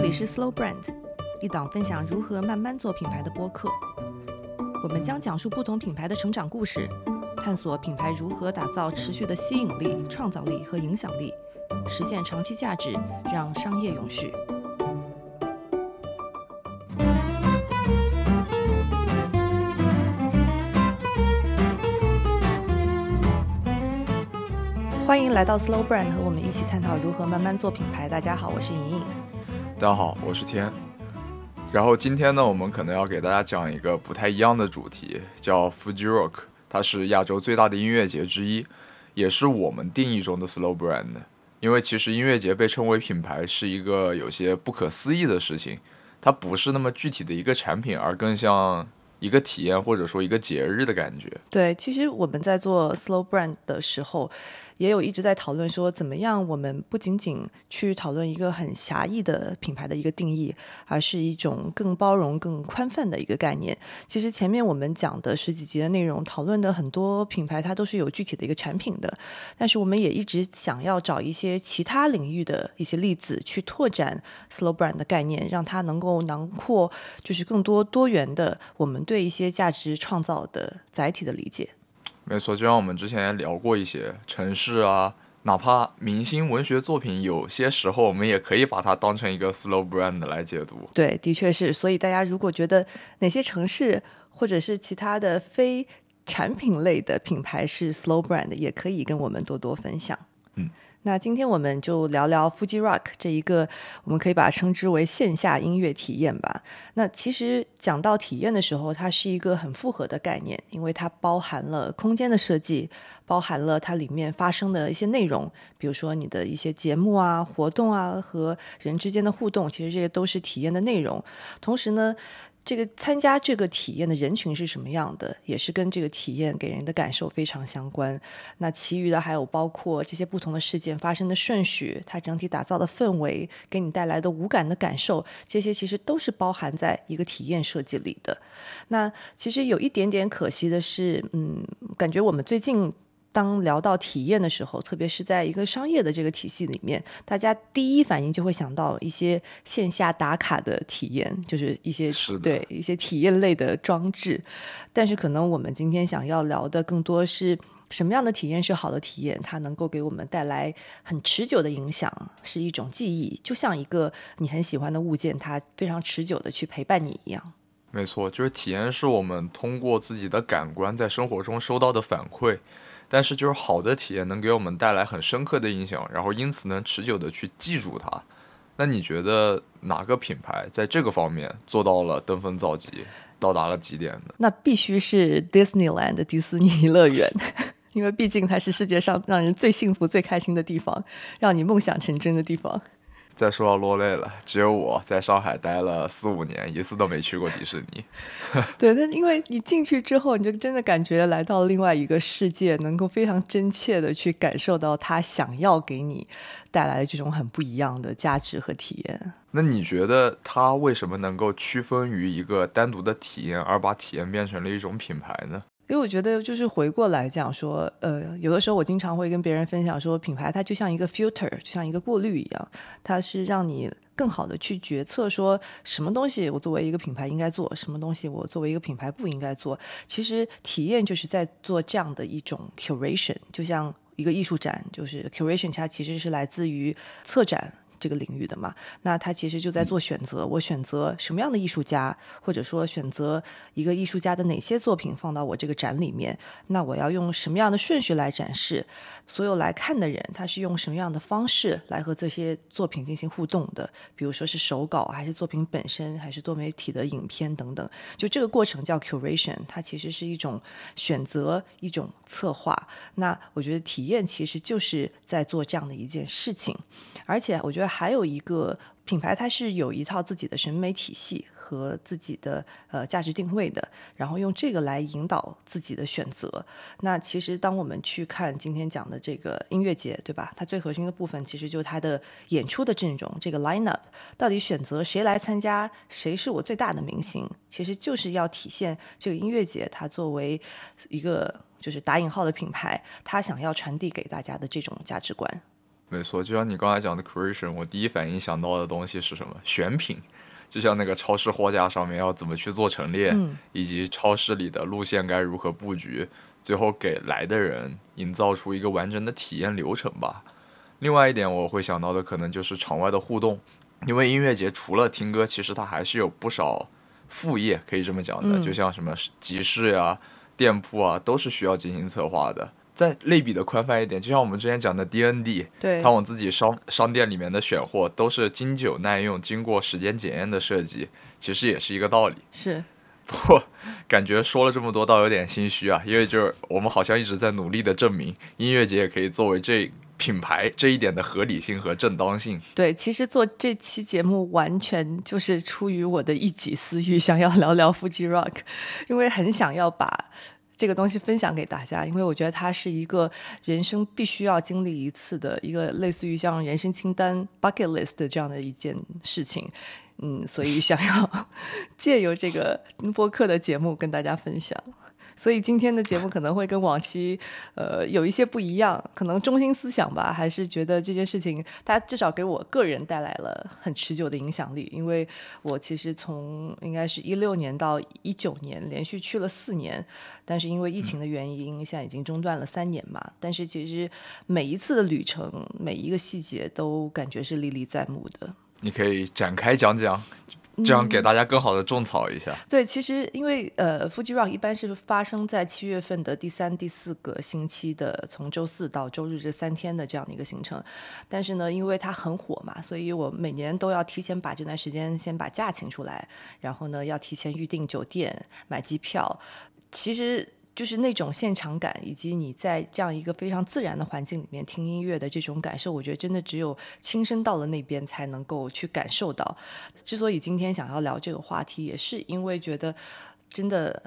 这里是 Slow Brand，一档分享如何慢慢做品牌的播客。我们将讲述不同品牌的成长故事，探索品牌如何打造持续的吸引力、创造力和影响力，实现长期价值，让商业永续。欢迎来到 Slow Brand，和我们一起探讨如何慢慢做品牌。大家好，我是莹莹。大家好，我是天。然后今天呢，我们可能要给大家讲一个不太一样的主题，叫 Fuji Rock，它是亚洲最大的音乐节之一，也是我们定义中的 Slow Brand。因为其实音乐节被称为品牌是一个有些不可思议的事情，它不是那么具体的一个产品，而更像一个体验或者说一个节日的感觉。对，其实我们在做 Slow Brand 的时候。也有一直在讨论说，怎么样我们不仅仅去讨论一个很狭义的品牌的一个定义，而是一种更包容、更宽泛的一个概念。其实前面我们讲的十几集的内容，讨论的很多品牌，它都是有具体的一个产品的。但是我们也一直想要找一些其他领域的一些例子，去拓展 slow brand 的概念，让它能够囊括就是更多多元的我们对一些价值创造的载体的理解。没错，就像我们之前聊过一些城市啊，哪怕明星文学作品，有些时候我们也可以把它当成一个 slow brand 来解读。对，的确是。所以大家如果觉得哪些城市或者是其他的非产品类的品牌是 slow brand，也可以跟我们多多分享。那今天我们就聊聊 Fuji Rock 这一个，我们可以把它称之为线下音乐体验吧。那其实讲到体验的时候，它是一个很复合的概念，因为它包含了空间的设计，包含了它里面发生的一些内容，比如说你的一些节目啊、活动啊和人之间的互动，其实这些都是体验的内容。同时呢。这个参加这个体验的人群是什么样的，也是跟这个体验给人的感受非常相关。那其余的还有包括这些不同的事件发生的顺序，它整体打造的氛围，给你带来的无感的感受，这些其实都是包含在一个体验设计里的。那其实有一点点可惜的是，嗯，感觉我们最近。当聊到体验的时候，特别是在一个商业的这个体系里面，大家第一反应就会想到一些线下打卡的体验，就是一些对一些体验类的装置。但是，可能我们今天想要聊的更多是什么样的体验是好的体验，它能够给我们带来很持久的影响，是一种记忆，就像一个你很喜欢的物件，它非常持久的去陪伴你一样。没错，就是体验是我们通过自己的感官在生活中收到的反馈。但是就是好的体验能给我们带来很深刻的印象，然后因此能持久的去记住它。那你觉得哪个品牌在这个方面做到了登峰造极，到达了极点呢？那必须是 Disneyland 迪斯尼乐园，因为毕竟它是世界上让人最幸福、最开心的地方，让你梦想成真的地方。再说到落泪了，只有我在上海待了四五年，一次都没去过迪士尼。对，那因为你进去之后，你就真的感觉来到另外一个世界，能够非常真切的去感受到他想要给你带来的这种很不一样的价值和体验。那你觉得他为什么能够区分于一个单独的体验，而把体验变成了一种品牌呢？因为我觉得，就是回过来讲说，呃，有的时候我经常会跟别人分享说，品牌它就像一个 filter，就像一个过滤一样，它是让你更好的去决策说，什么东西我作为一个品牌应该做，什么东西我作为一个品牌不应该做。其实体验就是在做这样的一种 curation，就像一个艺术展，就是 curation，它其实是来自于策展。这个领域的嘛，那他其实就在做选择。我选择什么样的艺术家，或者说选择一个艺术家的哪些作品放到我这个展里面？那我要用什么样的顺序来展示？所有来看的人，他是用什么样的方式来和这些作品进行互动的？比如说是手稿，还是作品本身，还是多媒体的影片等等？就这个过程叫 curation，它其实是一种选择，一种策划。那我觉得体验其实就是在做这样的一件事情，而且我觉得。还有一个品牌，它是有一套自己的审美体系和自己的呃价值定位的，然后用这个来引导自己的选择。那其实当我们去看今天讲的这个音乐节，对吧？它最核心的部分其实就是它的演出的阵容，这个 lineup 到底选择谁来参加，谁是我最大的明星，其实就是要体现这个音乐节它作为一个就是打引号的品牌，它想要传递给大家的这种价值观。没错，就像你刚才讲的 creation，我第一反应想到的东西是什么？选品，就像那个超市货架上面要怎么去做陈列，嗯以及超市里的路线该如何布局，最后给来的人营造出一个完整的体验流程吧。另外一点我会想到的可能就是场外的互动，因为音乐节除了听歌，其实它还是有不少副业，可以这么讲的，嗯就像什么集市呀、店铺啊，都是需要进行策划的。再类比的宽泛一点，就像我们之前讲的 DND，对他往自己商商店里面的选货都是经久耐用、经过时间检验的设计，其实也是一个道理。是不过感觉说了这么多，倒有点心虚啊，因为就是我们好像一直在努力的证明音乐节也可以作为这品牌这一点的合理性和正当性。对，其实做这期节目完全就是出于我的一己私欲，想要聊聊 Fuji Rock，因为很想要把这个东西分享给大家，因为我觉得它是一个人生必须要经历一次的一个类似于像人生清单 bucket list 的这样的一件事情。嗯，所以想要 借由这个播客的节目跟大家分享。所以今天的节目可能会跟往期呃有一些不一样，可能中心思想吧，还是觉得这件事情，它至少给我个人带来了很持久的影响力。因为我其实从应该是一六年到一九年连续去了四年，但是因为疫情的原因，现在已经中断了三年嘛。但是其实每一次的旅程，每一个细节都感觉是历历在目的。你可以展开讲讲，这样给大家更好的种草一下。对，其实因为呃，Fuji Rock 一般是发生在七月份的第三、第四个星期的，从周四到周日这三天的这样的一个行程。但是呢，因为它很火嘛，所以我每年都要提前把这段时间先把假请出来，然后呢，要提前预订酒店、买机票。其实。就是那种现场感，以及你在这样一个非常自然的环境里面听音乐的这种感受，我觉得真的只有亲身到了那边才能够去感受到。之所以今天想要聊这个话题，也是因为觉得真的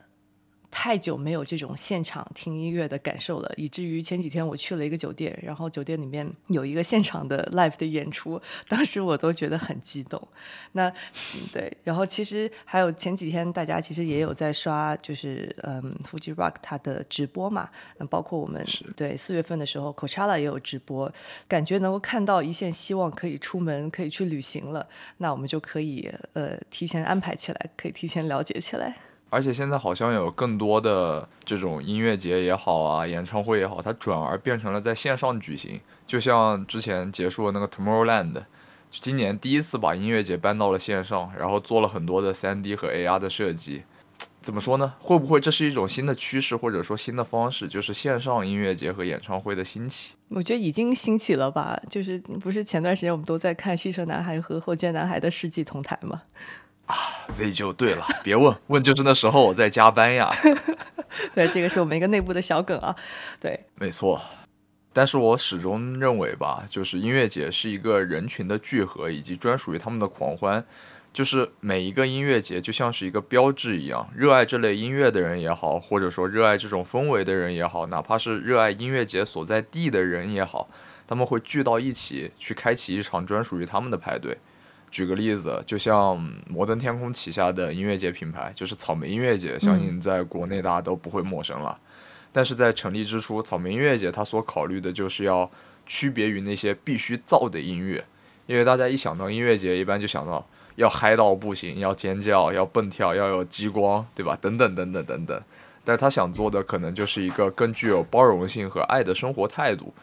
太久没有这种现场听音乐的感受了，以至于前几天我去了一个酒店，然后酒店里面有一个现场的 live 的演出，当时我都觉得很激动。那嗯对，然后其实还有前几天大家其实也有在刷，就是嗯，Fuji Rock 它的直播嘛，那包括我们对四月份的时候，Coachella 也有直播，感觉能够看到一线希望可以出门，可以去旅行了，那我们就可以呃提前安排起来，可以提前了解起来。而且现在好像有更多的这种音乐节也好啊，演唱会也好，它转而变成了在线上举行。就像之前结束的那个 Tomorrowland，今年第一次把音乐节搬到了线上，然后做了很多的 3D 和 AR 的设计。怎么说呢？会不会这是一种新的趋势，或者说新的方式，就是线上音乐节和演唱会的兴起？我觉得已经兴起了吧？就是不是前段时间我们都在看西城男孩和后街男孩的世纪同台吗吗？Z 就对了，别问，问就是那时候我在加班呀。对，这个是我们一个内部的小梗啊。对，没错，但是我始终认为吧，就是音乐节是一个人群的聚合，以及专属于他们的狂欢。就是每一个音乐节就像是一个标志一样，热爱这类音乐的人也好，或者说热爱这种氛围的人也好，哪怕是热爱音乐节所在地的人也好，他们会聚到一起去开启一场专属于他们的派对。举个例子，就像摩登天空旗下的音乐节品牌，就是草莓音乐节，相信在国内大家都不会陌生了。但是在成立之初，草莓音乐节它所考虑的就是要区别于那些必须造的音乐，因为大家一想到音乐节，一般就想到要嗨到不行，要尖叫，要蹦跳，要有激光，对吧？等等等等等等。但是他想做的可能就是一个更具有包容性和爱的生活态度，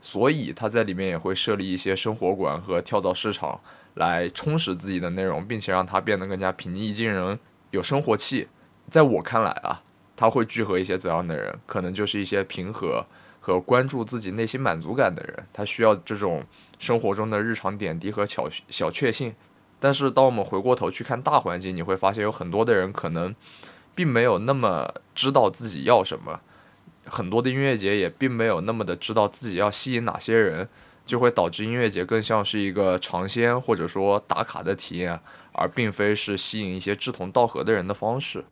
所以他在里面也会设立一些生活馆和跳蚤市场，来充实自己的内容，并且让它变得更加平易近人、有生活气。在我看来啊，他会聚合一些怎样的人？可能就是一些平和和关注自己内心满足感的人。他需要这种生活中的日常点滴和小小确幸。但是，当我们回过头去看大环境，你会发现有很多的人可能并没有那么知道自己要什么，很多的音乐节也并没有那么的知道自己要吸引哪些人，就会导致音乐节更像是一个尝鲜或者说打卡的体验，而并非是吸引一些志同道合的人的方式。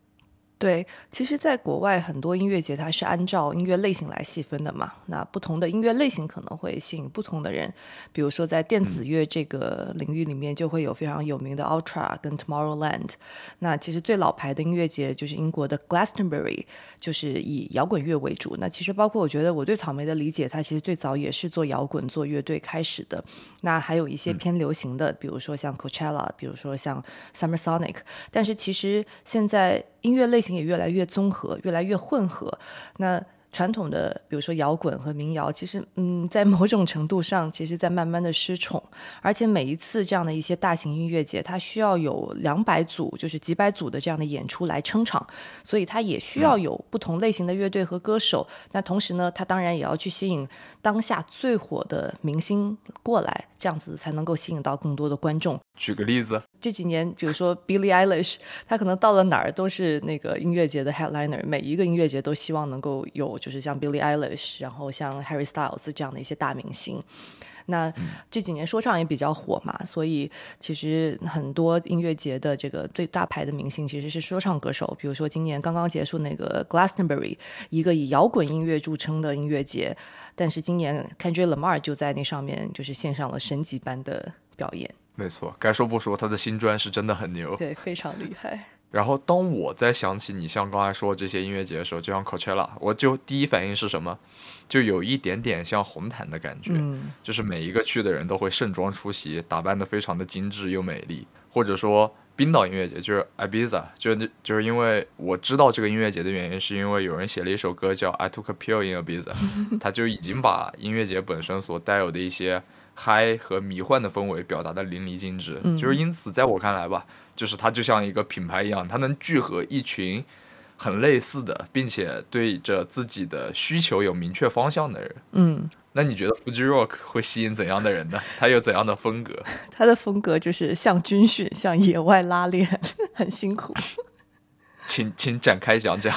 对，其实，在国外很多音乐节它是按照音乐类型来细分的嘛。那不同的音乐类型可能会吸引不同的人。比如说，在电子乐这个领域里面，就会有非常有名的 Ultra 跟 Tomorrowland。那其实最老牌的音乐节就是英国的 Glastonbury，就是以摇滚乐为主。那其实包括我觉得我对草莓的理解，它其实最早也是做摇滚、做乐队开始的。那还有一些偏流行的，比如说像 Coachella，比如说像 Summer Sonic。但是其实现在音乐类型也越来越综合，越来越混合。那传统的，比如说摇滚和民谣，其实嗯，在某种程度上，其实在慢慢的失宠。而且每一次这样的一些大型音乐节，它需要有两百组，就是几百组的这样的演出来撑场，所以它也需要有不同类型的乐队和歌手。那同时呢，它当然也要去吸引当下最火的明星过来，这样子才能够吸引到更多的观众。举个例子，这几年，比如说 Billie Eilish，他可能到了哪儿都是那个音乐节的 headliner，每一个音乐节都希望能够有，就是像 Billie Eilish，然后像 Harry Styles 这样的一些大明星。那这几年说唱也比较火嘛，所以其实很多音乐节的这个最大牌的明星其实是说唱歌手。比如说今年刚刚结束那个 Glastonbury，一个以摇滚音乐著称的音乐节，但是今年 Kendrick Lamar 就在那上面就是献上了神级般的表演。没错，该说不说，他的新专是真的很牛，对，非常厉害。然后当我在想起你像刚才说这些音乐节的时候，就像 Coachella，我就第一反应是什么？就有一点点像红毯的感觉，就是每一个去的人都会盛装出席，打扮的非常的精致又美丽。或者说冰岛音乐节就是 Ibiza，就是就是因为我知道这个音乐节的原因，是因为有人写了一首歌叫 I Took a Pill in Ibiza，他就已经把音乐节本身所带有的一些。嗨和迷幻的氛围表达的淋漓尽致，就是因此，在我看来吧，就是它就像一个品牌一样，它能聚合一群很类似的，并且对着自己的需求有明确方向的人。嗯，那你觉得 Fuji Rock 会吸引怎样的人呢？它有怎样的风格？它的风格就是像军训，像野外拉练，很辛苦。请请展开讲讲。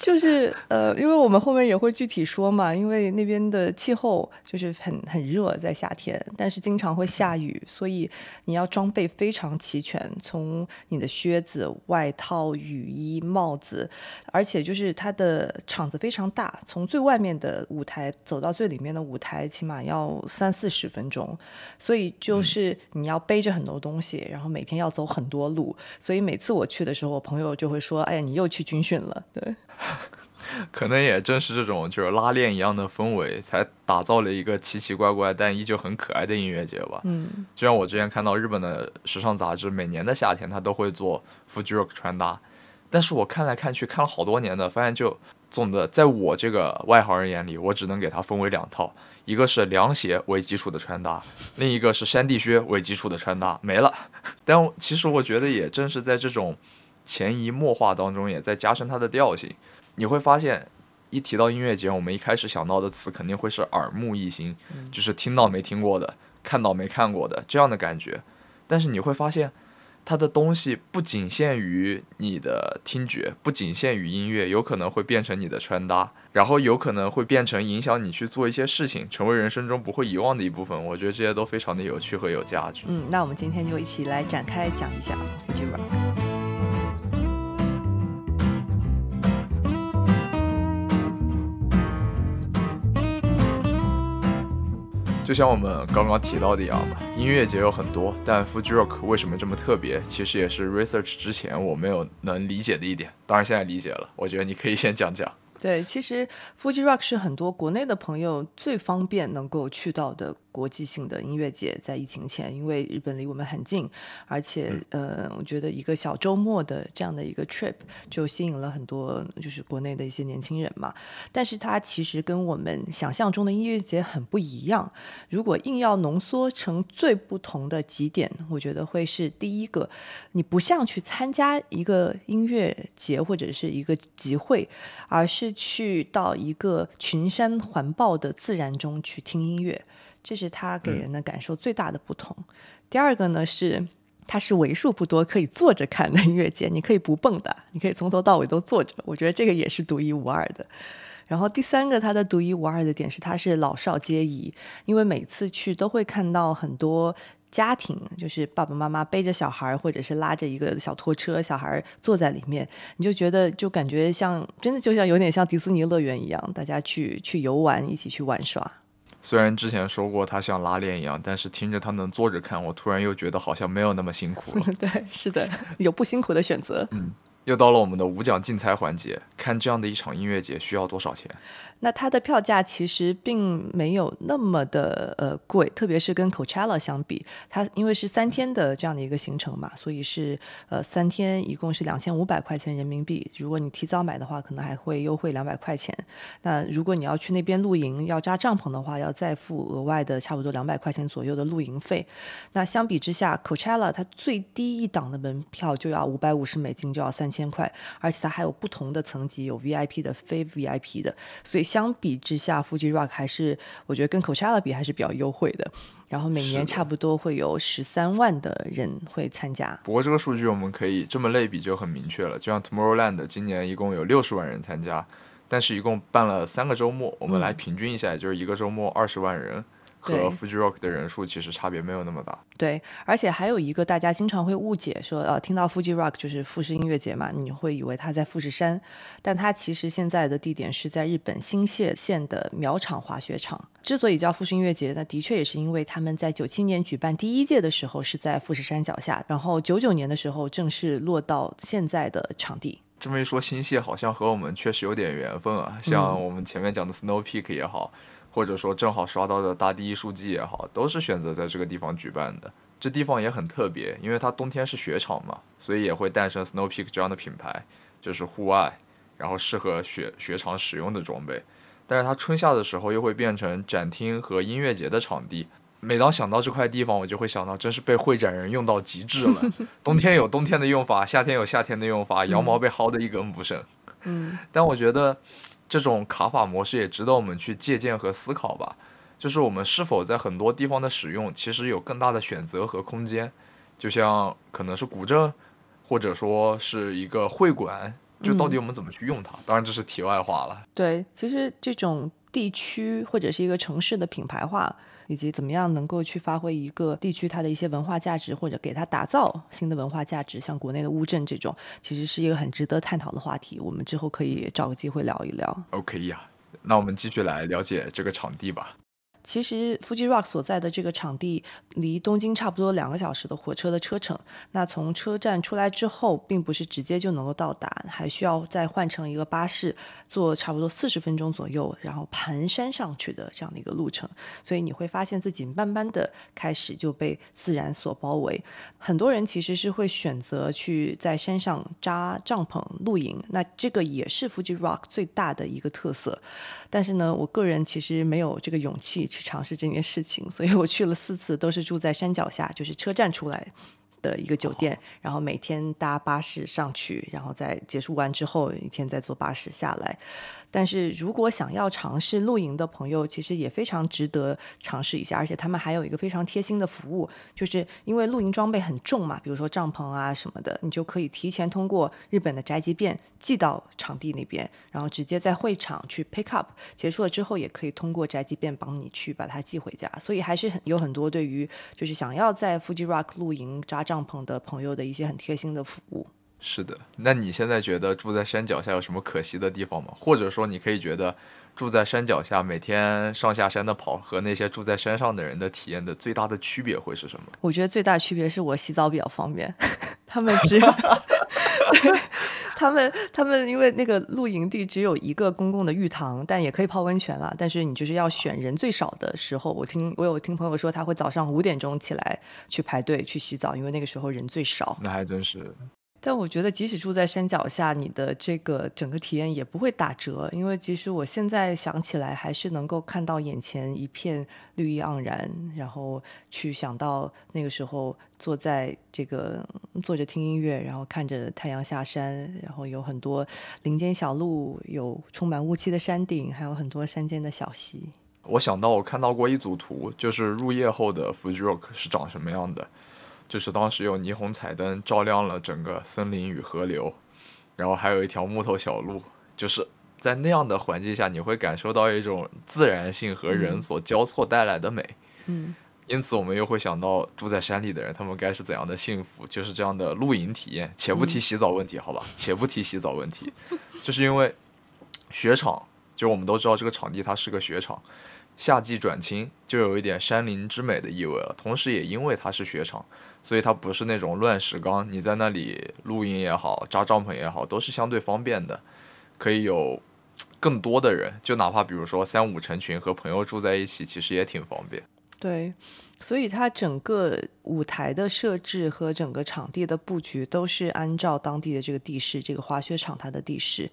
就是呃，因为我们后面也会具体说嘛，因为那边的气候就是很很热，在夏天，但是经常会下雨，所以你要装备非常齐全，从你的靴子、外套、雨衣、帽子，而且就是它的场子非常大，从最外面的舞台走到最里面的舞台，起码要三四十分钟，所以就是你要背着很多东西，然后每天要走很多路，所以每次我去的时候，我朋友就会说：“哎呀，你又去军训了。”对。可能也正是这种就是拉链一样的氛围，才打造了一个奇奇怪怪但依旧很可爱的音乐节吧。嗯，就像我之前看到日本的时尚杂志，每年的夏天它都会做 Fuji Rock 穿搭，但是我看来看去看了好多年的，发现就总的在我这个外行人眼里，我只能给它分为两套，一个是凉鞋为基础的穿搭，另一个是山地靴为基础的穿搭，没了。但其实我觉得也正是在这种。潜移默化当中，也在加深它的调性。你会发现，一提到音乐节，我们一开始想到的词肯定会是耳目一新，就是听到没听过的，看到没看过的这样的感觉。但是你会发现，它的东西不仅限于你的听觉，不仅限于音乐，有可能会变成你的穿搭，然后有可能会变成影响你去做一些事情，成为人生中不会遗忘的一部分。我觉得这些都非常的有趣和有价值。嗯，那我们今天就一起来展开讲一下 Rock。就像我们刚刚提到的一样嘛，音乐节有很多，但 Fuji Rock 为什么这么特别？其实也是 research 之前我没有能理解的一点。当然现在理解了，我觉得你可以先讲讲。对，其实 Fuji Rock 是很多国内的朋友最方便能够去到的。国际性的音乐节在疫情前，因为日本离我们很近，而且呃，我觉得一个小周末的这样的一个 trip 就吸引了很多就是国内的一些年轻人嘛。但是它其实跟我们想象中的音乐节很不一样。如果硬要浓缩成最不同的几点，我觉得会是第一个，你不像去参加一个音乐节或者是一个集会，而是去到一个群山环抱的自然中去听音乐。这是它给人的感受最大的不同。第二个呢是，它是为数不多可以坐着看的音乐节，你可以不蹦的，你可以从头到尾都坐着。我觉得这个也是独一无二的。然后第三个，它的独一无二的点是，它是老少皆宜，因为每次去都会看到很多家庭，就是爸爸妈妈背着小孩儿，或者是拉着一个小拖车，小孩儿坐在里面，你就觉得就感觉像真的就像有点像迪士尼乐园一样，大家去去游玩，一起去玩耍。虽然之前说过它像拉链一样，但是听着它能坐着看，我突然又觉得好像没有那么辛苦了。对，是的，有不辛苦的选择。嗯。又到了我们的五奖竞猜环节，看这样的一场音乐节需要多少钱？那它的票价其实并没有那么的呃贵，特别是跟 Coachella 相比，它因为是三天的这样的一个行程嘛，所以是呃三天一共是两千五百块钱人民币。如果你提早买的话，可能还会优惠两百块钱。那如果你要去那边露营，要扎帐篷的话，要再付额外的差不多两百块钱左右的露营费。那相比之下，Coachella 它最低一档的门票就要五百五十美金，就要三千块，而且它还有不同的层级，有 VIP 的、非 VIP 的，所以相比之下，Fuji Rock 还是我觉得跟 Coachella 比还是比较优惠的。然后每年差不多会有十三万的人会参加。不过这个数据我们可以这么类比就很明确了，就像 Tomorrowland 今年一共有六十万人参加，但是一共办了三个周末，我们来平均一下，就是一个周末二十万人。和 Fuji Rock 的人数其实差别没有那么大。对，而且还有一个大家经常会误解，说呃，听到 Fuji Rock 就是富士音乐节嘛，你会以为它在富士山，但它其实现在的地点是在日本新泻县的苗场滑雪场。之所以叫富士音乐节，那的确也是因为他们在九七年举办第一届的时候是在富士山脚下，然后九九年的时候正式落到现在的场地。这么一说，新泻好像和我们确实有点缘分啊，像我们前面讲的 Snow Peak 也好。或者说正好刷到的大地艺术季也好，都是选择在这个地方举办的。这地方也很特别，因为它冬天是雪场嘛，所以也会诞生 Snow Peak 这样的品牌，就是户外，然后适合雪雪场使用的装备。但是它春夏的时候又会变成展厅和音乐节的场地。每当想到这块地方，我就会想到，真是被会展人用到极致了。冬天有冬天的用法，夏天有夏天的用法，羊毛被薅得一根不剩。嗯，但我觉得。这种卡法模式也值得我们去借鉴和思考吧。就是我们是否在很多地方的使用，其实有更大的选择和空间。就像可能是古镇，或者说是一个会馆，就到底我们怎么去用它？当然这是题外话了。对，其实这种地区或者是一个城市的品牌化。以及怎么样能够去发挥一个地区它的一些文化价值，或者给它打造新的文化价值，像国内的乌镇这种，其实是一个很值得探讨的话题。我们之后可以找个机会聊一聊。OK 呀，那我们继续来了解这个场地吧。其实，Fuji Rock 所在的这个场地离东京差不多两个小时的火车的车程。那从车站出来之后，并不是直接就能够到达，还需要再换乘一个巴士，坐差不多四十分钟左右，然后盘山上去的这样的一个路程。所以你会发现自己慢慢的开始就被自然所包围。很多人其实是会选择去在山上扎帐篷露营，那这个也是 Fuji Rock 最大的一个特色。但是呢，我个人其实没有这个勇气。去尝试这件事情，所以我去了四次，都是住在山脚下，就是车站出来的一个酒店，然后每天搭巴士上去，然后在结束完之后一天再坐巴士下来。但是如果想要尝试露营的朋友，其实也非常值得尝试一下。而且他们还有一个非常贴心的服务，就是因为露营装备很重嘛，比如说帐篷啊什么的，你就可以提前通过日本的宅急便寄到场地那边，然后直接在会场去 pick up。结束了之后，也可以通过宅急便帮你去把它寄回家。所以还是很有很多对于就是想要在 Fuji Rock 露营扎帐篷的朋友的一些很贴心的服务。是的，那你现在觉得住在山脚下有什么可惜的地方吗？或者说，你可以觉得住在山脚下每天上下山的跑和那些住在山上的人的体验的最大的区别会是什么？我觉得最大区别是我洗澡比较方便，他们只有 他们他们因为那个露营地只有一个公共的浴堂，但也可以泡温泉了。但是你就是要选人最少的时候。我听我有听朋友说，他会早上五点钟起来去排队去洗澡，因为那个时候人最少。那还真是。但我觉得，即使住在山脚下，你的这个整个体验也不会打折，因为其实我现在想起来，还是能够看到眼前一片绿意盎然，然后去想到那个时候坐在这个坐着听音乐，然后看着太阳下山，然后有很多林间小路，有充满雾气的山顶，还有很多山间的小溪。我想到我看到过一组图，就是入夜后的 Fuji Rock 是长什么样的。就是当时有霓虹彩灯照亮了整个森林与河流，然后还有一条木头小路，就是在那样的环境下，你会感受到一种自然性和人所交错带来的美。嗯，因此我们又会想到住在山里的人，他们该是怎样的幸福，就是这样的露营体验。且不提洗澡问题，好吧，且不提洗澡问题，就是因为雪场，就是我们都知道这个场地它是个雪场，夏季转青就有一点山林之美的意味了。同时也因为它是雪场，所以它不是那种乱石岗，你在那里露营也好，扎帐篷也好，都是相对方便的，可以有更多的人，就哪怕比如说三五成群和朋友住在一起，其实也挺方便。对，所以它整个舞台的设置和整个场地的布局都是按照当地的这个地势，这个滑雪场它的地势。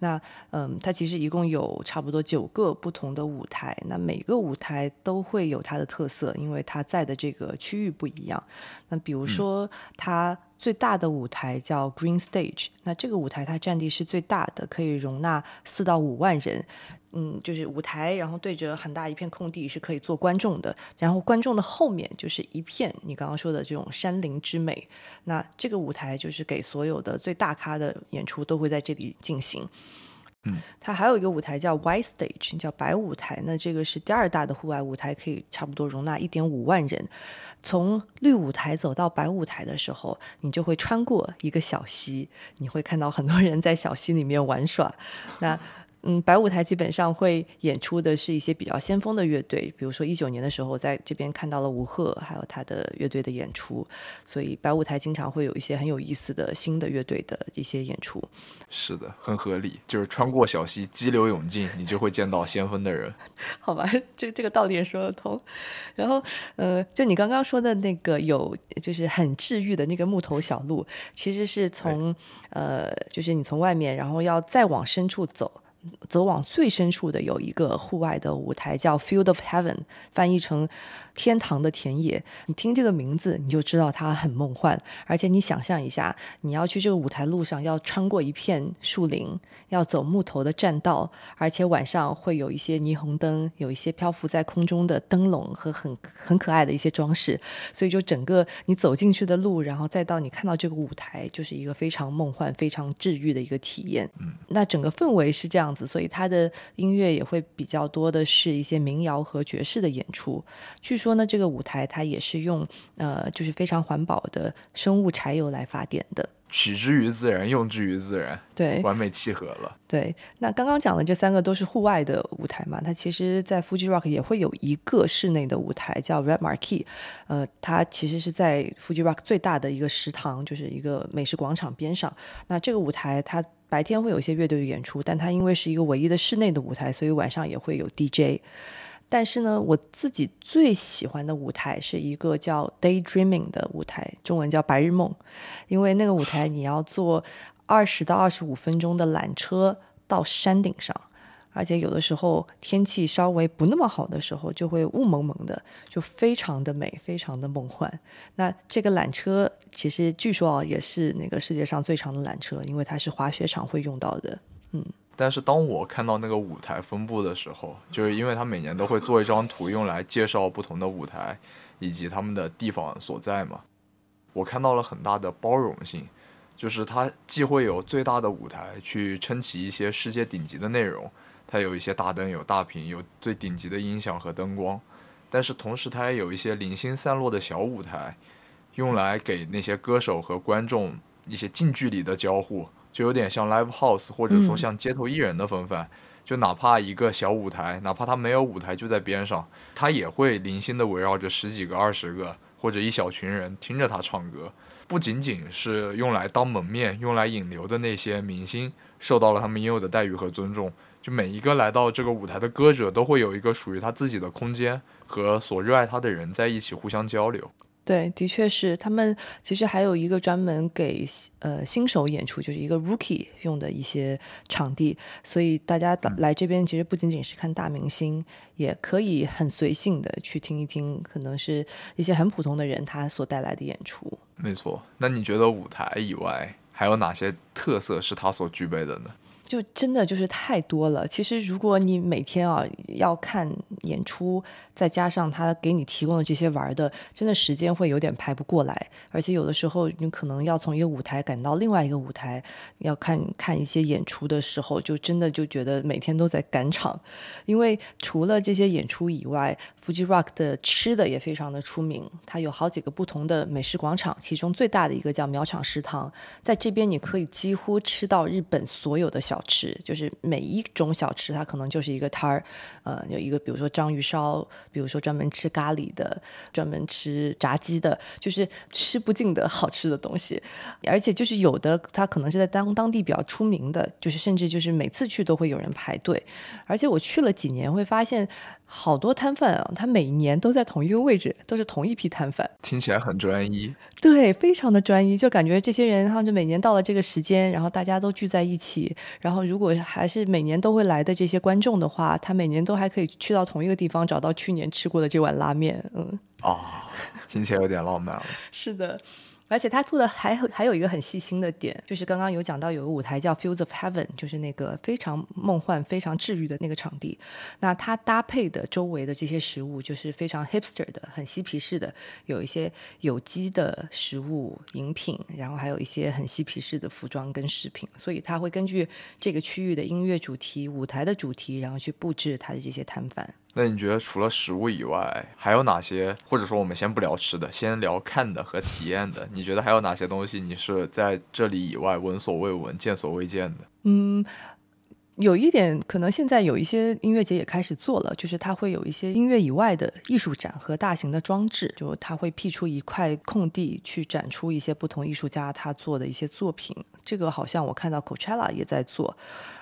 那嗯，它其实一共有差不多九个不同的舞台，那每个舞台都会有它的特色，因为它在的这个区域不一样。那比如说它最大的舞台叫 Green Stage，那这个舞台它占地是最大的，可以容纳四到五万人。嗯，就是舞台，然后对着很大一片空地是可以做观众的，然后观众的后面就是一片你刚刚说的这种山林之美。那这个舞台就是给所有的最大咖的演出都会在这里进行。嗯，它还有一个舞台叫 White Stage，叫白舞台。那这个是第二大的户外舞台，可以差不多容纳一点五万人。从绿舞台走到白舞台的时候，你就会穿过一个小溪，你会看到很多人在小溪里面玩耍。那嗯，白舞台基本上会演出的是一些比较先锋的乐队，比如说一九年的时候，在这边看到了吴赫还有他的乐队的演出，所以白舞台经常会有一些很有意思的新的乐队的一些演出。是的，很合理，就是穿过小溪，激流勇进，你就会见到先锋的人。好吧，这这个道理也说得通。然后，呃，就你刚刚说的那个有，就是很治愈的那个木头小路，其实是从呃，就是你从外面，然后要再往深处走。走往最深处的有一个户外的舞台，叫 Field of Heaven，翻译成天堂的田野。你听这个名字，你就知道它很梦幻。而且你想象一下，你要去这个舞台路上，要穿过一片树林，要走木头的栈道，而且晚上会有一些霓虹灯，有一些漂浮在空中的灯笼和很很可爱的一些装饰。所以就整个你走进去的路，然后再到你看到这个舞台，就是一个非常梦幻、非常治愈的一个体验。嗯，那整个氛围是这样。子，所以他的音乐也会比较多的是一些民谣和爵士的演出。据说呢，这个舞台它也是用呃，就是非常环保的生物柴油来发电的，取之于自然，用之于自然，对，完美契合了。对，那刚刚讲的这三个都是户外的舞台嘛，它其实，在 Fuji Rock 也会有一个室内的舞台叫 Red Marquee，呃，它其实是在 Fuji Rock 最大的一个食堂，就是一个美食广场边上。那这个舞台它。白天会有一些乐队的演出，但它因为是一个唯一的室内的舞台，所以晚上也会有 DJ。但是呢，我自己最喜欢的舞台是一个叫 Daydreaming 的舞台，中文叫白日梦，因为那个舞台你要坐二十到二十五分钟的缆车到山顶上。而且有的时候天气稍微不那么好的时候，就会雾蒙蒙的，就非常的美，非常的梦幻。那这个缆车其实据说啊，也是那个世界上最长的缆车，因为它是滑雪场会用到的。嗯。但是当我看到那个舞台分布的时候，就是因为他每年都会做一张图用来介绍不同的舞台以及他们的地方所在嘛，我看到了很大的包容性，就是它既会有最大的舞台去撑起一些世界顶级的内容。它有一些大灯，有大屏，有最顶级的音响和灯光，但是同时它也有一些零星散落的小舞台，用来给那些歌手和观众一些近距离的交互，就有点像 live house 或者说像街头艺人的风范。就哪怕一个小舞台，哪怕他没有舞台就在边上，他也会零星的围绕着十几个、二十个或者一小群人听着他唱歌。不仅仅是用来当门面、用来引流的那些明星受到了他们应有的待遇和尊重。就每一个来到这个舞台的歌者，都会有一个属于他自己的空间，和所热爱他的人在一起互相交流。对，的确是。他们其实还有一个专门给呃新手演出，就是一个 rookie 用的一些场地。所以大家来这边其实不仅仅是看大明星，也可以很随性的去听一听，可能是一些很普通的人他所带来的演出。没错。那你觉得舞台以外还有哪些特色是他所具备的呢？就真的就是太多了。其实如果你每天啊要看演出，再加上他给你提供的这些玩的，真的时间会有点排不过来。而且有的时候你可能要从一个舞台赶到另外一个舞台，要看看一些演出的时候，就真的就觉得每天都在赶场。因为除了这些演出以外，Fuji Rock 的吃的也非常的出名，它有好几个不同的美食广场，其中最大的一个叫苗场食堂，在这边你可以几乎吃到日本所有的小小吃，就是每一种小吃它可能就是一个摊儿，呃，有一个比如说章鱼烧，比如说专门吃咖喱的，专门吃炸鸡的，就是吃不尽的好吃的东西，而且就是有的它可能是在当当地比较出名的，就是甚至就是每次去都会有人排队，而且我去了几年会发现。好多摊贩啊，他每年都在同一个位置，都是同一批摊贩，听起来很专一。对，非常的专一，就感觉这些人，他就每年到了这个时间，然后大家都聚在一起，然后如果还是每年都会来的这些观众的话，他每年都还可以去到同一个地方，找到去年吃过的这碗拉面。嗯，啊，听起来有点浪漫了。是的。而且他做的还还有一个很细心的点，就是刚刚有讲到有个舞台叫 Fields of Heaven，就是那个非常梦幻、非常治愈的那个场地。那它搭配的周围的这些食物，就是非常 hipster 的、很嬉皮士的，有一些有机的食物、饮品，然后还有一些很嬉皮士的服装跟饰品。所以他会根据这个区域的音乐主题、舞台的主题，然后去布置他的这些摊贩。那你觉得除了食物以外，还有哪些？或者说，我们先不聊吃的，先聊看的和体验的。你觉得还有哪些东西你是在这里以外闻所未闻、见所未见的？嗯。有一点可能现在有一些音乐节也开始做了，就是它会有一些音乐以外的艺术展和大型的装置，就它会辟出一块空地去展出一些不同艺术家他做的一些作品。这个好像我看到 Coachella 也在做。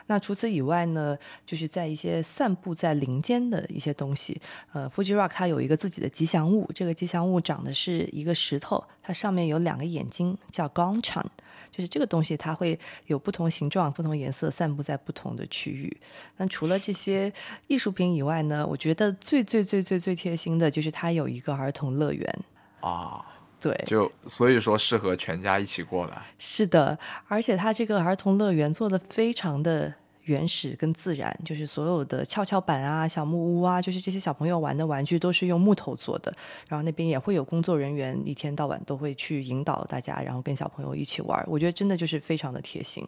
那除此以外呢，就是在一些散布在林间的一些东西。呃，Fuji Rock 它有一个自己的吉祥物，这个吉祥物长的是一个石头，它上面有两个眼睛，叫 Gonchan。就是这个东西，它会有不同形状、不同颜色，散布在不同的区域。那除了这些艺术品以外呢？我觉得最最最最最贴心的就是它有一个儿童乐园啊，对，就所以说适合全家一起过来。是的，而且它这个儿童乐园做的非常的。原始跟自然，就是所有的跷跷板啊、小木屋啊，就是这些小朋友玩的玩具都是用木头做的。然后那边也会有工作人员，一天到晚都会去引导大家，然后跟小朋友一起玩。我觉得真的就是非常的贴心。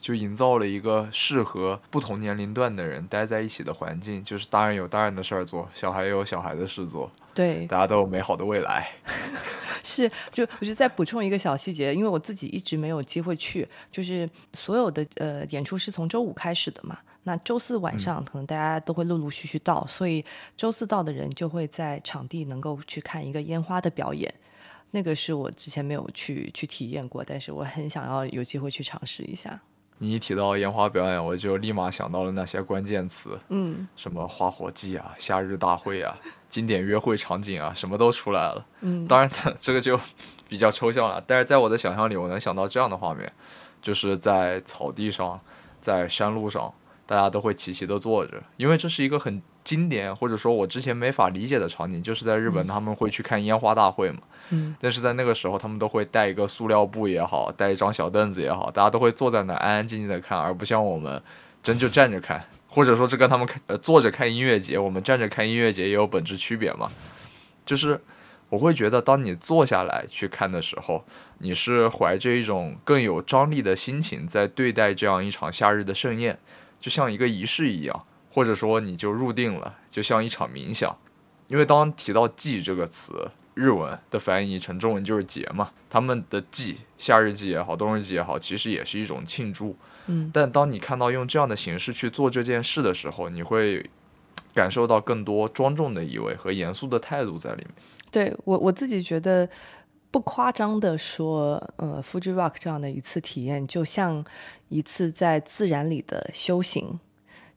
就营造了一个适合不同年龄段的人待在一起的环境，就是大人有大人的事儿做，小孩有小孩的事做，对，大家都有美好的未来。是，就我就再补充一个小细节，因为我自己一直没有机会去，就是所有的呃演出是从周五开始的嘛，那周四晚上可能大家都会陆陆续续到，所以周四到的人就会在场地能够去看一个烟花的表演，那个是我之前没有去去体验过，但是我很想要有机会去尝试一下。你一提到烟花表演，我就立马想到了那些关键词，嗯，什么花火季啊、夏日大会啊、经典约会场景啊，什么都出来了。嗯，当然这这个就比较抽象了，但是在我的想象里，我能想到这样的画面，就是在草地上，在山路上。大家都会齐齐的坐着，因为这是一个很经典，或者说我之前没法理解的场景，就是在日本他们会去看烟花大会嘛。嗯。但是在那个时候，他们都会带一个塑料布也好，带一张小凳子也好，大家都会坐在那安安静静的看，而不像我们真就站着看，或者说这跟他们看呃坐着看音乐节，我们站着看音乐节也有本质区别嘛。就是我会觉得，当你坐下来去看的时候，你是怀着一种更有张力的心情在对待这样一场夏日的盛宴。就像一个仪式一样，或者说你就入定了，就像一场冥想。因为当提到“祭”这个词，日文的翻译成中文就是“节”嘛。他们的祭，夏日祭也好，冬日祭也好，其实也是一种庆祝。嗯。但当你看到用这样的形式去做这件事的时候，你会感受到更多庄重的意味和严肃的态度在里面。对我我自己觉得。不夸张的说，呃，Fuji Rock 这样的一次体验，就像一次在自然里的修行，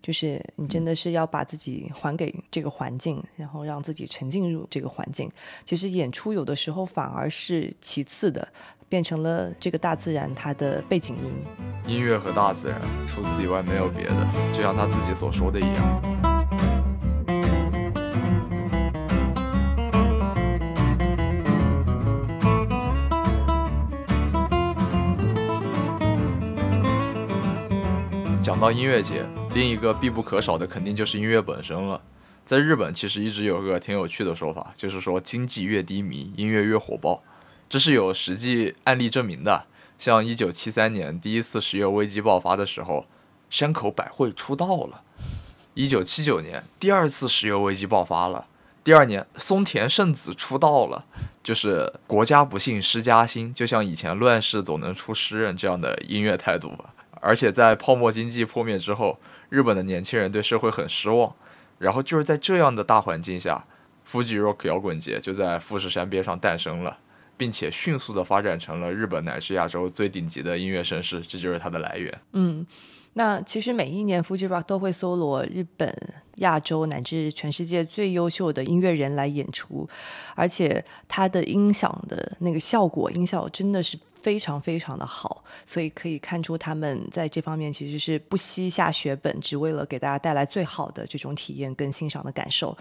就是你真的是要把自己还给这个环境，然后让自己沉浸入这个环境。其实演出有的时候反而是其次的，变成了这个大自然它的背景音。音乐和大自然，除此以外没有别的，就像他自己所说的一样。讲到音乐节，另一个必不可少的肯定就是音乐本身了。在日本，其实一直有个挺有趣的说法，就是说经济越低迷，音乐越火爆，这是有实际案例证明的。像一九七三年第一次石油危机爆发的时候，山口百惠出道了；一九七九年第二次石油危机爆发了，第二年松田圣子出道了。就是国家不幸失家兴，就像以前乱世总能出诗人这样的音乐态度吧。而且在泡沫经济破灭之后，日本的年轻人对社会很失望。然后就是在这样的大环境下，Fuji Rock 摇滚节就在富士山边上诞生了，并且迅速的发展成了日本乃至亚洲最顶级的音乐盛事。这就是它的来源。嗯，那其实每一年 Fuji Rock 都会搜罗日本、亚洲乃至全世界最优秀的音乐人来演出，而且它的音响的那个效果音效真的是。非常非常的好，所以可以看出他们在这方面其实是不惜下血本，只为了给大家带来最好的这种体验跟欣赏的感受。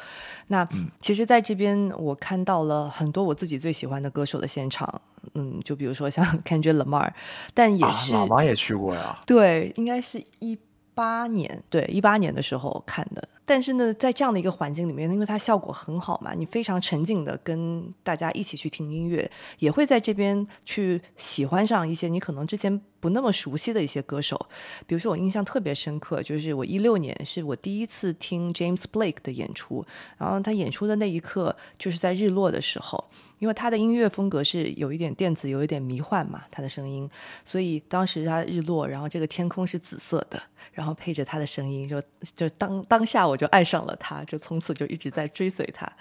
那其实在这边我看到了很多我自己最喜欢的歌手的现场，嗯，就比如说像 Kendrick Lamar，但也是老妈也去过呀，对，应该是一八年，对，一八年的时候看的。但是呢，在这样的一个环境里面，因为它效果很好嘛，你非常沉浸的跟大家一起去听音乐，也会在这边去喜欢上一些你可能之前不那么熟悉的一些歌手。比如说，我印象特别深刻，就是我一六年是我第一次听 James Blake 的演出，然后他演出的那一刻就是在日落的时候。因为他的音乐风格是有一点电子，有一点迷幻嘛，他的声音，所以当时他日落，然后这个天空是紫色的，然后配着他的声音，就就当当下我就爱上了他，就从此就一直在追随他，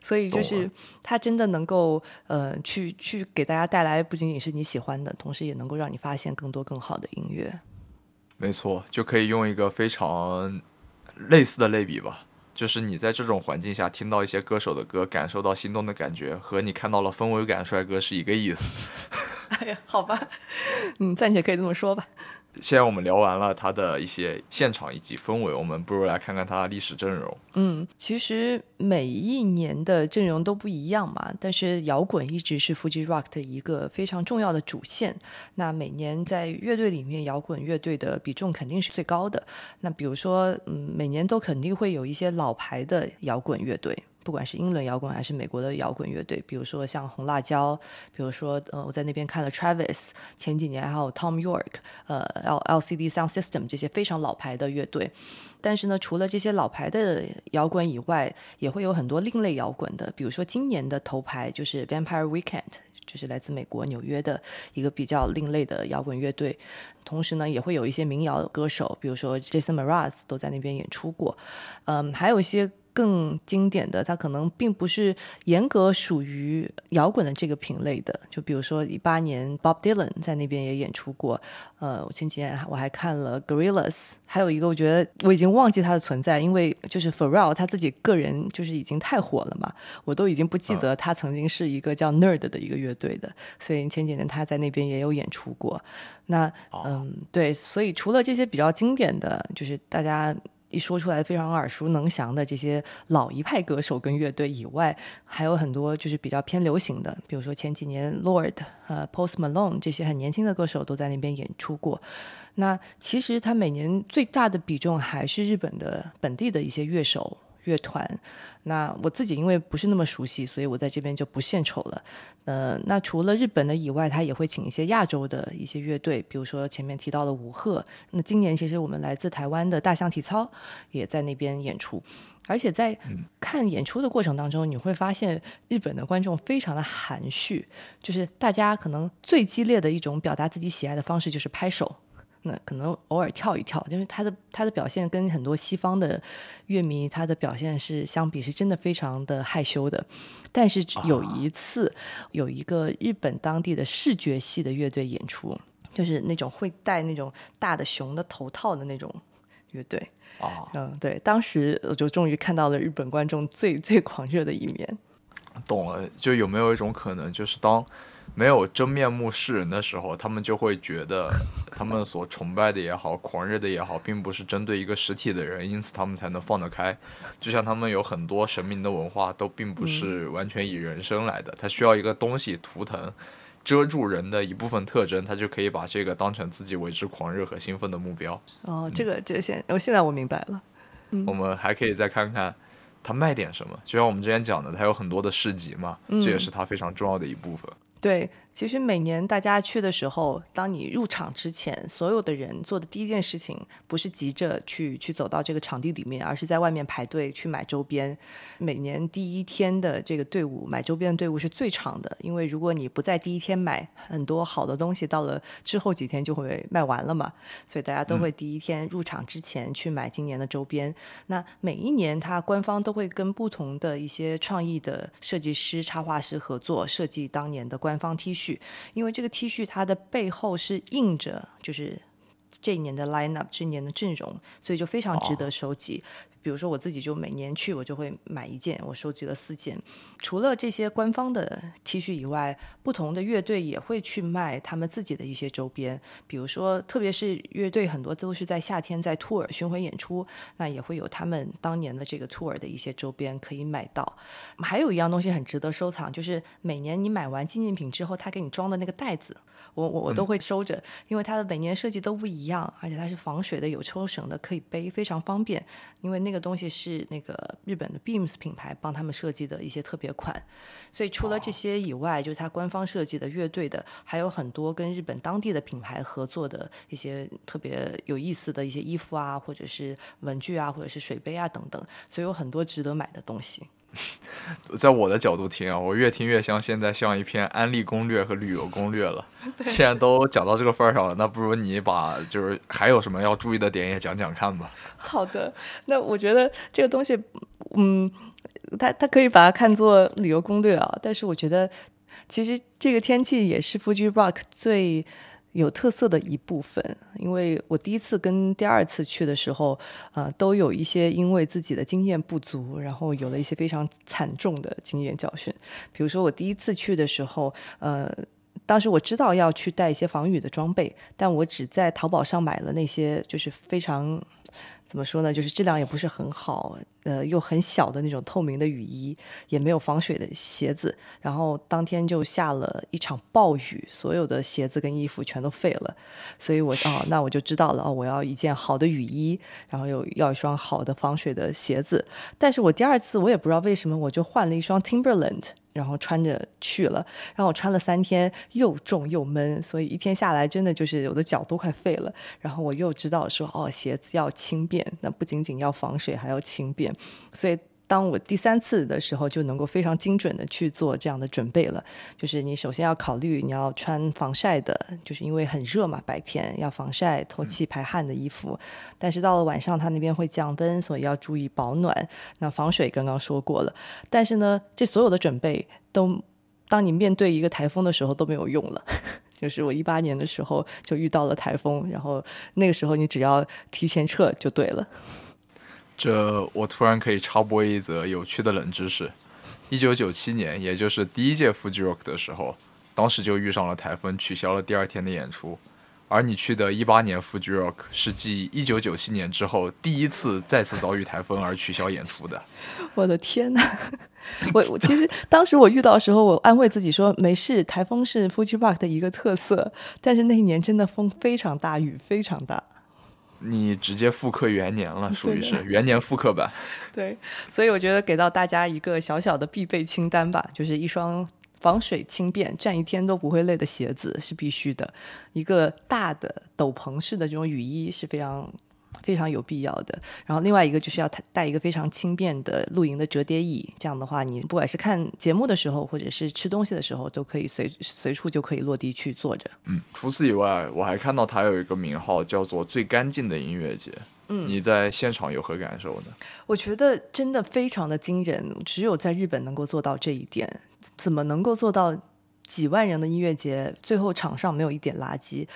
所以就是它真的能够呃去去给大家带来不仅仅是你喜欢的，同时也能够让你发现更多更好的音乐。没错，就可以用一个非常类似的类比吧。就是你在这种环境下听到一些歌手的歌，感受到心动的感觉，和你看到了氛围感帅哥是一个意思。哎呀，好吧，嗯，暂且可以这么说吧。现在我们聊完了他的一些现场以及氛围，我们不如来看看他的历史阵容。嗯，其实每一年的阵容都不一样嘛，但是摇滚一直是 Fuji Rock 的一个非常重要的主线。那每年在乐队里面，摇滚乐队的比重肯定是最高的。那比如说，嗯，每年都肯定会有一些老牌的摇滚乐队。不管是英伦摇滚还是美国的摇滚乐队，比如说像红辣椒，比如说呃我在那边看了 Travis，前几年还有 Tom York，呃 L L C D Sound System 这些非常老牌的乐队。但是呢，除了这些老牌的摇滚以外，也会有很多另类摇滚的，比如说今年的头牌就是 Vampire Weekend，就是来自美国纽约的一个比较另类的摇滚乐队。同时呢，也会有一些民谣歌手，比如说 Jason Mraz 都在那边演出过。嗯，还有一些。更经典的，它可能并不是严格属于摇滚的这个品类的。就比如说，一八年 Bob Dylan 在那边也演出过。呃，我前几年我还看了 Gorillaz，还有一个我觉得我已经忘记它的存在，因为就是 Pharrell 他自己个人就是已经太火了嘛，我都已经不记得他曾经是一个叫 Nerd 的一个乐队的。所以前几年他在那边也有演出过。那嗯，对，所以除了这些比较经典的就是大家。一说出来非常耳熟能详的这些老一派歌手跟乐队以外，还有很多就是比较偏流行的，比如说前几年 Lord、呃 Post Malone 这些很年轻的歌手都在那边演出过。那其实他每年最大的比重还是日本的本地的一些乐手。乐团，那我自己因为不是那么熟悉，所以我在这边就不献丑了。呃，那除了日本的以外，他也会请一些亚洲的一些乐队，比如说前面提到的吴鹤。那今年其实我们来自台湾的大象体操也在那边演出，而且在看演出的过程当中，你会发现日本的观众非常的含蓄，就是大家可能最激烈的一种表达自己喜爱的方式就是拍手。那可能偶尔跳一跳，因为他的他的表现跟很多西方的乐迷他的表现是相比，是真的非常的害羞的。但是有一次，有一个日本当地的视觉系的乐队演出，就是那种会戴那种大的熊的头套的那种乐队啊，嗯，对，当时我就终于看到了日本观众最最狂热的一面。懂了，就有没有一种可能，就是当。没有真面目示人的时候，他们就会觉得 他们所崇拜的也好，狂热的也好，并不是针对一个实体的人，因此他们才能放得开。就像他们有很多神明的文化，都并不是完全以人生来的，他需要一个东西图腾，遮住人的一部分特征，他就可以把这个当成自己为之狂热和兴奋的目标。哦，这个这现，我现在我明白了。我们还可以再看看他卖点什么，就像我们之前讲的，他有很多的市集嘛，这也是他非常重要的一部分。对。其实每年大家去的时候，当你入场之前，所有的人做的第一件事情不是急着去去走到这个场地里面，而是在外面排队去买周边。每年第一天的这个队伍买周边的队伍是最长的，因为如果你不在第一天买很多好的东西，到了之后几天就会卖完了嘛。所以大家都会第一天入场之前去买今年的周边。那每一年它官方都会跟不同的一些创意的设计师、插画师合作设计当年的官方 T 恤。因为这个 T 恤它的背后是印着，就是这一年的 lineup，这一年的阵容，所以就非常值得收集。比如说我自己就每年去，我就会买一件。我收集了四件。除了这些官方的 T 恤以外，不同的乐队也会去卖他们自己的一些周边。比如说，特别是乐队很多都是在夏天在 tour 巡回演出，那也会有他们当年的这个 tour 的一些周边可以买到。还有一样东西很值得收藏，就是每年你买完纪念品之后，他给你装的那个袋子。我我我都会收着，因为它的每年设计都不一样，而且它是防水的，有抽绳的，可以背，非常方便。因为那个东西是那个日本的 Beams 品牌帮他们设计的一些特别款，所以除了这些以外，就是它官方设计的乐队的，还有很多跟日本当地的品牌合作的一些特别有意思的一些衣服啊，或者是文具啊，或者是水杯啊等等，所以有很多值得买的东西。在我的角度听啊，我越听越像现在像一篇安利攻略和旅游攻略了。既然都讲到这个份儿上了，那不如你把就是还有什么要注意的点也讲讲看吧。好的，那我觉得这个东西，嗯，它它可以把它看作旅游攻略啊，但是我觉得其实这个天气也是 Fuji Rock 最。有特色的一部分，因为我第一次跟第二次去的时候，呃，都有一些因为自己的经验不足，然后有了一些非常惨重的经验教训。比如说我第一次去的时候，呃，当时我知道要去带一些防雨的装备，但我只在淘宝上买了那些就是非常。怎么说呢？就是质量也不是很好，呃，又很小的那种透明的雨衣，也没有防水的鞋子。然后当天就下了一场暴雨，所有的鞋子跟衣服全都废了。所以我哦，那我就知道了哦，我要一件好的雨衣，然后又要一双好的防水的鞋子。但是我第二次我也不知道为什么，我就换了一双 Timberland。然后穿着去了，然后我穿了三天，又重又闷，所以一天下来真的就是我的脚都快废了。然后我又知道说，哦，鞋子要轻便，那不仅仅要防水，还要轻便，所以。当我第三次的时候，就能够非常精准的去做这样的准备了。就是你首先要考虑你要穿防晒的，就是因为很热嘛，白天要防晒、透气、排汗的衣服。但是到了晚上，它那边会降温，所以要注意保暖。那防水刚刚说过了，但是呢，这所有的准备都，当你面对一个台风的时候都没有用了。就是我一八年的时候就遇到了台风，然后那个时候你只要提前撤就对了。这我突然可以插播一则有趣的冷知识：一九九七年，也就是第一届 Fuji Rock 的时候，当时就遇上了台风，取消了第二天的演出。而你去的一八年 Fuji Rock 是继一九九七年之后第一次再次遭遇台风而取消演出的。我的天哪！我我其实当时我遇到的时候，我安慰自己说没事，台风是 Fuji Rock 的一个特色。但是那一年真的风非常大，雨非常大。你直接复刻元年了，属于是元年复刻版。对，所以我觉得给到大家一个小小的必备清单吧，就是一双防水轻便、站一天都不会累的鞋子是必须的，一个大的斗篷式的这种雨衣是非常。非常有必要的。然后另外一个就是要带一个非常轻便的露营的折叠椅，这样的话，你不管是看节目的时候，或者是吃东西的时候，都可以随随处就可以落地去坐着。嗯，除此以外，我还看到它有一个名号叫做“最干净的音乐节”。嗯，你在现场有何感受呢？我觉得真的非常的惊人，只有在日本能够做到这一点。怎么能够做到？几万人的音乐节，最后场上没有一点垃圾。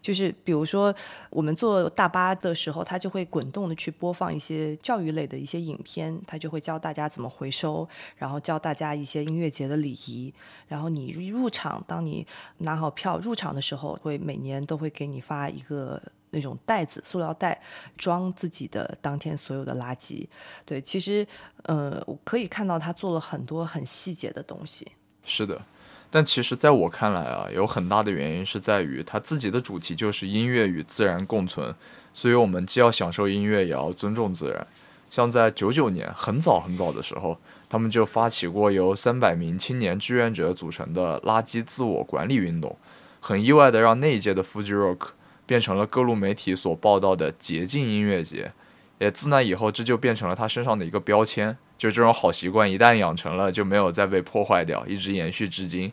就是比如说，我们坐大巴的时候，他就会滚动的去播放一些教育类的一些影片，他就会教大家怎么回收，然后教大家一些音乐节的礼仪。然后你入场，当你拿好票入场的时候，会每年都会给你发一个那种袋子，塑料袋，装自己的当天所有的垃圾。对，其实呃，我可以看到他做了很多很细节的东西。是的。但其实在我看来啊，有很大的原因是在于他自己的主题就是音乐与自然共存，所以我们既要享受音乐，也要尊重自然。像在九九年很早很早的时候，他们就发起过由三百名青年志愿者组成的垃圾自我管理运动，很意外的让那一届的 Fuji Rock 变成了各路媒体所报道的洁净音乐节。也自那以后，这就变成了他身上的一个标签。就这种好习惯，一旦养成了，就没有再被破坏掉，一直延续至今。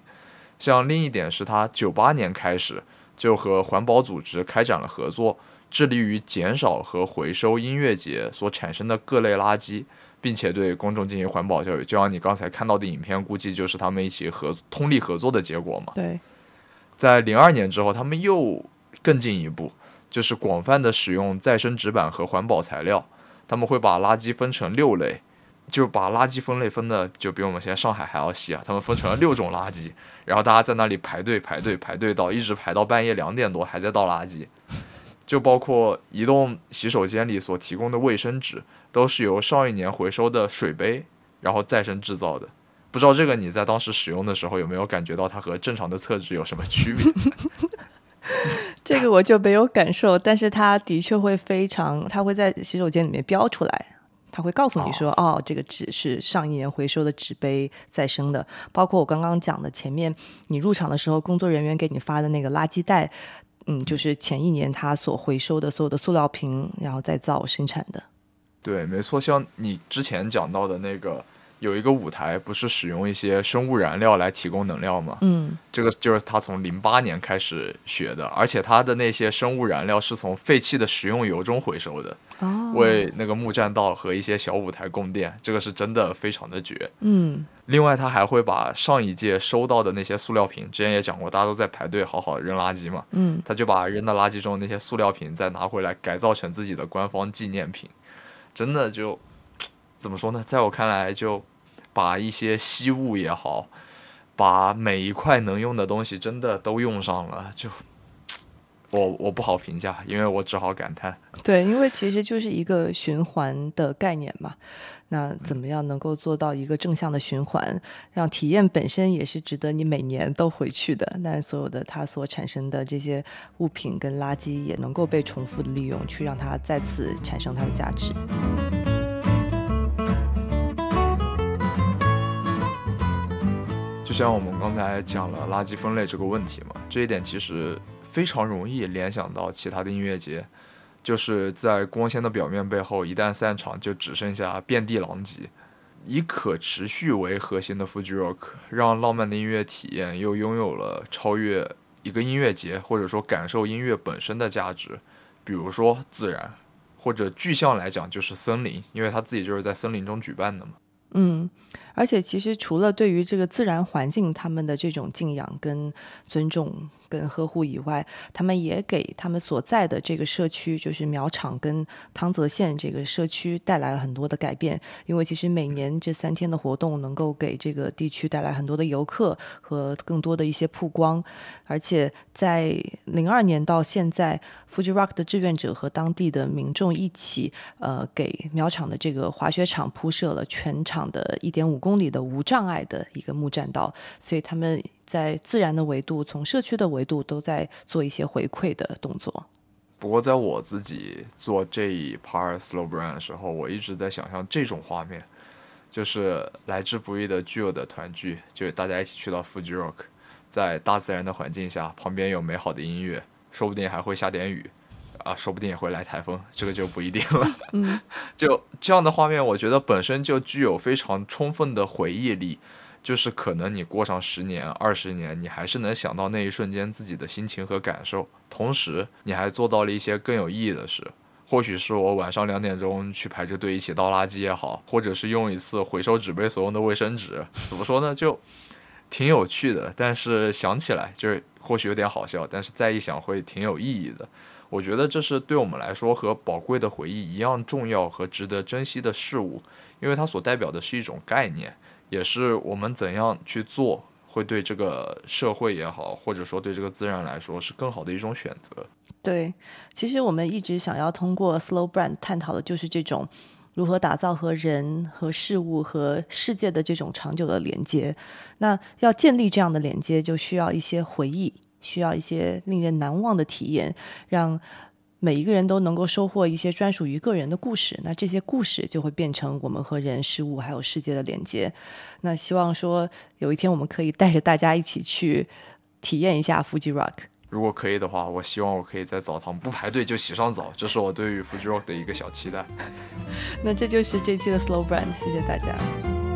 像另一点是，他九八年开始就和环保组织开展了合作，致力于减少和回收音乐节所产生的各类垃圾，并且对公众进行环保教育。就像你刚才看到的影片，估计就是他们一起合通力合作的结果嘛。对，在零二年之后，他们又更进一步，就是广泛的使用再生纸板和环保材料。他们会把垃圾分成六类。就把垃圾分类分的就比我们现在上海还要细啊！他们分成了六种垃圾，然后大家在那里排队排队排队到一直排到半夜两点多还在倒垃圾，就包括移动洗手间里所提供的卫生纸都是由上一年回收的水杯然后再生制造的。不知道这个你在当时使用的时候有没有感觉到它和正常的厕纸有什么区别？这个我就没有感受，但是它的确会非常，它会在洗手间里面标出来。它会告诉你说：“哦，这个纸是上一年回收的纸杯再生的，包括我刚刚讲的前面，你入场的时候工作人员给你发的那个垃圾袋，嗯，就是前一年他所回收的所有的塑料瓶，然后再造生产的。”对，没错，像你之前讲到的那个。有一个舞台不是使用一些生物燃料来提供能量吗？嗯，这个就是他从零八年开始学的，而且他的那些生物燃料是从废弃的食用油中回收的，哦为那个木栈道和一些小舞台供电，这个是真的非常的绝。嗯，另外他还会把上一届收到的那些塑料瓶，之前也讲过，大家都在排队好好扔垃圾嘛，嗯，他就把扔的垃圾中那些塑料瓶再拿回来改造成自己的官方纪念品，真的就怎么说呢？在我看来就。把一些稀物也好，把每一块能用的东西真的都用上了，就我我不好评价，因为我只好感叹。对，因为其实就是一个循环的概念嘛。那怎么样能够做到一个正向的循环，让体验本身也是值得你每年都回去的？那所有的它所产生的这些物品跟垃圾也能够被重复的利用，去让它再次产生它的价值。就像我们刚才讲了垃圾分类这个问题嘛，这一点其实非常容易联想到其他的音乐节，就是在光鲜的表面背后，一旦散场就只剩下遍地狼藉。以可持续为核心的 Fuji Rock，让浪漫的音乐体验又拥有了超越一个音乐节或者说感受音乐本身的价值，比如说自然，或者具象来讲就是森林，因为它自己就是在森林中举办的嘛。嗯，而且其实除了对于这个自然环境他们的这种敬仰跟尊重。跟呵护以外，他们也给他们所在的这个社区，就是苗场跟汤泽县这个社区带来了很多的改变。因为其实每年这三天的活动能够给这个地区带来很多的游客和更多的一些曝光。而且在零二年到现在，Fuji Rock 的志愿者和当地的民众一起，呃，给苗场的这个滑雪场铺设了全场的一点五公里的无障碍的一个木栈道，所以他们。在自然的维度，从社区的维度，都在做一些回馈的动作。不过，在我自己做这一 part slow burn 的时候，我一直在想象这种画面，就是来之不易的具有的团聚，就是大家一起去到 Fuji Rock，在大自然的环境下，旁边有美好的音乐，说不定还会下点雨，啊，说不定也会来台风，这个就不一定了。嗯，就这样的画面，我觉得本身就具有非常充分的回忆力。就是可能你过上十年、二十年，你还是能想到那一瞬间自己的心情和感受，同时你还做到了一些更有意义的事。或许是我晚上两点钟去排着队一起倒垃圾也好，或者是用一次回收纸杯所用的卫生纸，怎么说呢？就挺有趣的。但是想起来就是或许有点好笑，但是再一想会挺有意义的。我觉得这是对我们来说和宝贵的回忆一样重要和值得珍惜的事物，因为它所代表的是一种概念。也是我们怎样去做，会对这个社会也好，或者说对这个自然来说，是更好的一种选择。对，其实我们一直想要通过 Slow Brand 探讨的就是这种如何打造和人、和事物、和世界的这种长久的连接。那要建立这样的连接，就需要一些回忆，需要一些令人难忘的体验，让每一个人都能够收获一些专属于个人的故事。那这些故事就会变成我们和人、事物还有世界的连接。那希望说有一天我们可以带着大家一起去体验一下 Fuji Rock。如果可以的话，我希望我可以在澡堂不排队就洗上澡，这是我对于 Fuji Rock 的一个小期待。那这就是这期的 Slow Brand，谢谢大家。